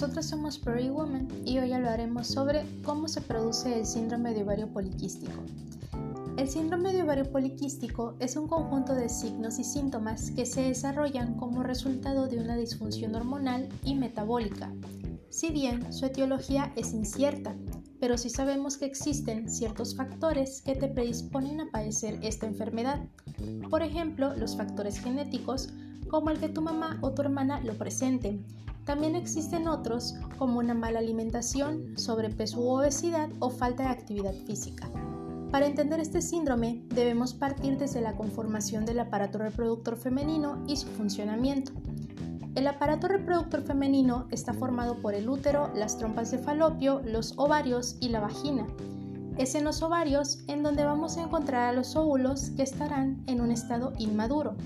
Nosotros somos Prairie Woman y hoy hablaremos sobre cómo se produce el síndrome de ovario poliquístico. El síndrome de ovario poliquístico es un conjunto de signos y síntomas que se desarrollan como resultado de una disfunción hormonal y metabólica. Si bien su etiología es incierta, pero sí sabemos que existen ciertos factores que te predisponen a padecer esta enfermedad. Por ejemplo, los factores genéticos, como el que tu mamá o tu hermana lo presenten. También existen otros, como una mala alimentación, sobrepeso u obesidad o falta de actividad física. Para entender este síndrome debemos partir desde la conformación del aparato reproductor femenino y su funcionamiento. El aparato reproductor femenino está formado por el útero, las trompas de falopio, los ovarios y la vagina. Es en los ovarios en donde vamos a encontrar a los óvulos que estarán en un estado inmaduro.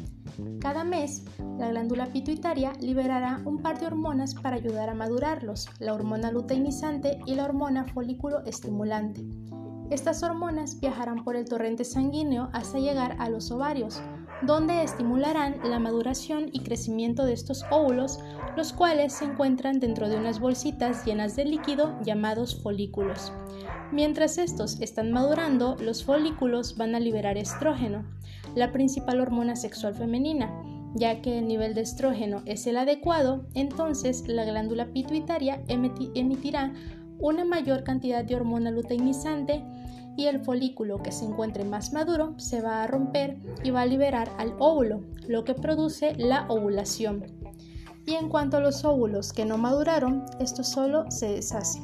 Cada mes, la glándula pituitaria liberará un par de hormonas para ayudar a madurarlos, la hormona luteinizante y la hormona folículo estimulante. Estas hormonas viajarán por el torrente sanguíneo hasta llegar a los ovarios, donde estimularán la maduración y crecimiento de estos óvulos, los cuales se encuentran dentro de unas bolsitas llenas de líquido llamados folículos. Mientras estos están madurando, los folículos van a liberar estrógeno, la principal hormona sexual femenina, ya que el nivel de estrógeno es el adecuado, entonces la glándula pituitaria emitirá una mayor cantidad de hormona luteinizante y el folículo que se encuentre más maduro se va a romper y va a liberar al óvulo, lo que produce la ovulación. Y en cuanto a los óvulos que no maduraron, esto solo se deshace.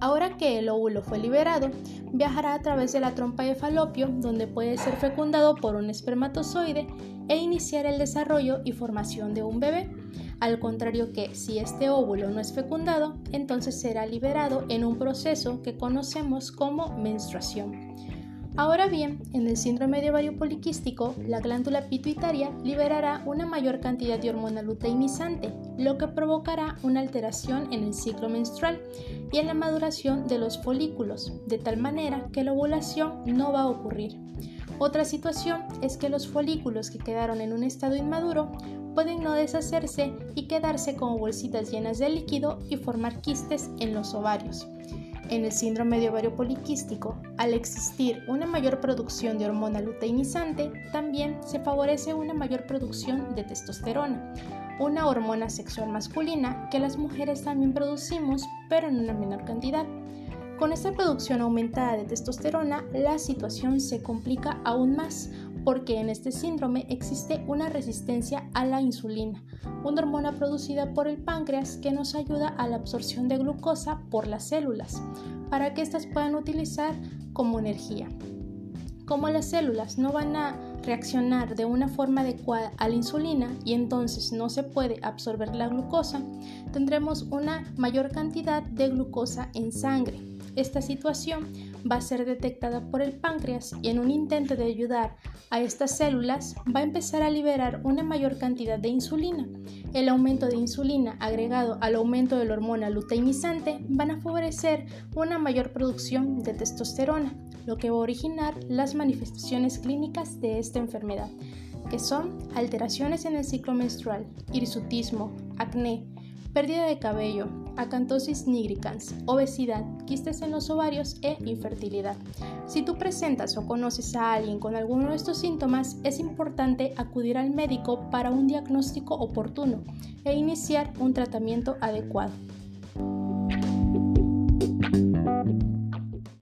Ahora que el óvulo fue liberado, viajará a través de la trompa de falopio, donde puede ser fecundado por un espermatozoide e iniciar el desarrollo y formación de un bebé. Al contrario que si este óvulo no es fecundado, entonces será liberado en un proceso que conocemos como menstruación. Ahora bien, en el síndrome de ovario poliquístico, la glándula pituitaria liberará una mayor cantidad de hormona luteinizante, lo que provocará una alteración en el ciclo menstrual y en la maduración de los folículos, de tal manera que la ovulación no va a ocurrir. Otra situación es que los folículos que quedaron en un estado inmaduro pueden no deshacerse y quedarse como bolsitas llenas de líquido y formar quistes en los ovarios. En el síndrome de ovario poliquístico, al existir una mayor producción de hormona luteinizante, también se favorece una mayor producción de testosterona, una hormona sexual masculina que las mujeres también producimos, pero en una menor cantidad. Con esta producción aumentada de testosterona, la situación se complica aún más, porque en este síndrome existe una resistencia a la insulina, una hormona producida por el páncreas que nos ayuda a la absorción de glucosa por las células, para que éstas puedan utilizar como energía. Como las células no van a reaccionar de una forma adecuada a la insulina y entonces no se puede absorber la glucosa, tendremos una mayor cantidad de glucosa en sangre. Esta situación va a ser detectada por el páncreas y en un intento de ayudar a estas células va a empezar a liberar una mayor cantidad de insulina. El aumento de insulina agregado al aumento de la hormona luteinizante van a favorecer una mayor producción de testosterona, lo que va a originar las manifestaciones clínicas de esta enfermedad, que son alteraciones en el ciclo menstrual, hirsutismo, acné, pérdida de cabello, acantosis nigricans, obesidad, quistes en los ovarios e infertilidad. Si tú presentas o conoces a alguien con alguno de estos síntomas, es importante acudir al médico para un diagnóstico oportuno e iniciar un tratamiento adecuado.